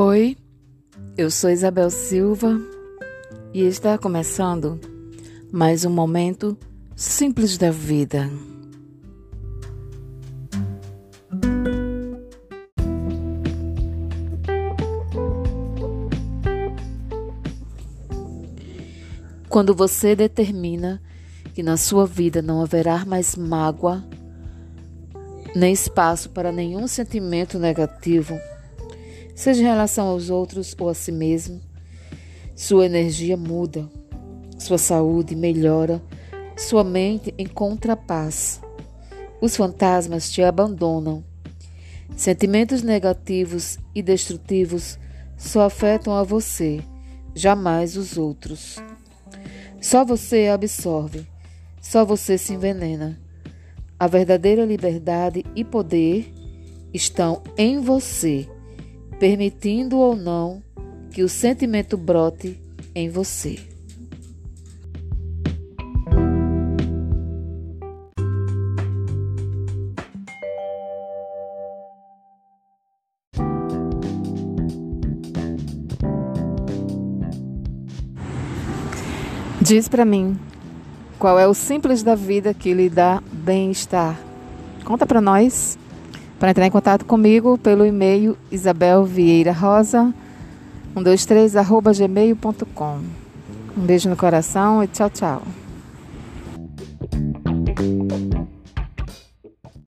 Oi, eu sou Isabel Silva e está começando mais um momento simples da vida. Quando você determina que na sua vida não haverá mais mágoa, nem espaço para nenhum sentimento negativo, seja em relação aos outros ou a si mesmo, sua energia muda, sua saúde melhora, sua mente encontra paz. Os fantasmas te abandonam. Sentimentos negativos e destrutivos só afetam a você, jamais os outros. Só você absorve, só você se envenena. A verdadeira liberdade e poder estão em você permitindo ou não que o sentimento brote em você. Diz para mim, qual é o simples da vida que lhe dá bem-estar? Conta para nós. Para entrar em contato comigo pelo e-mail Isabel Vieira Rosa 123 arroba gmail.com. Um beijo no coração e tchau, tchau.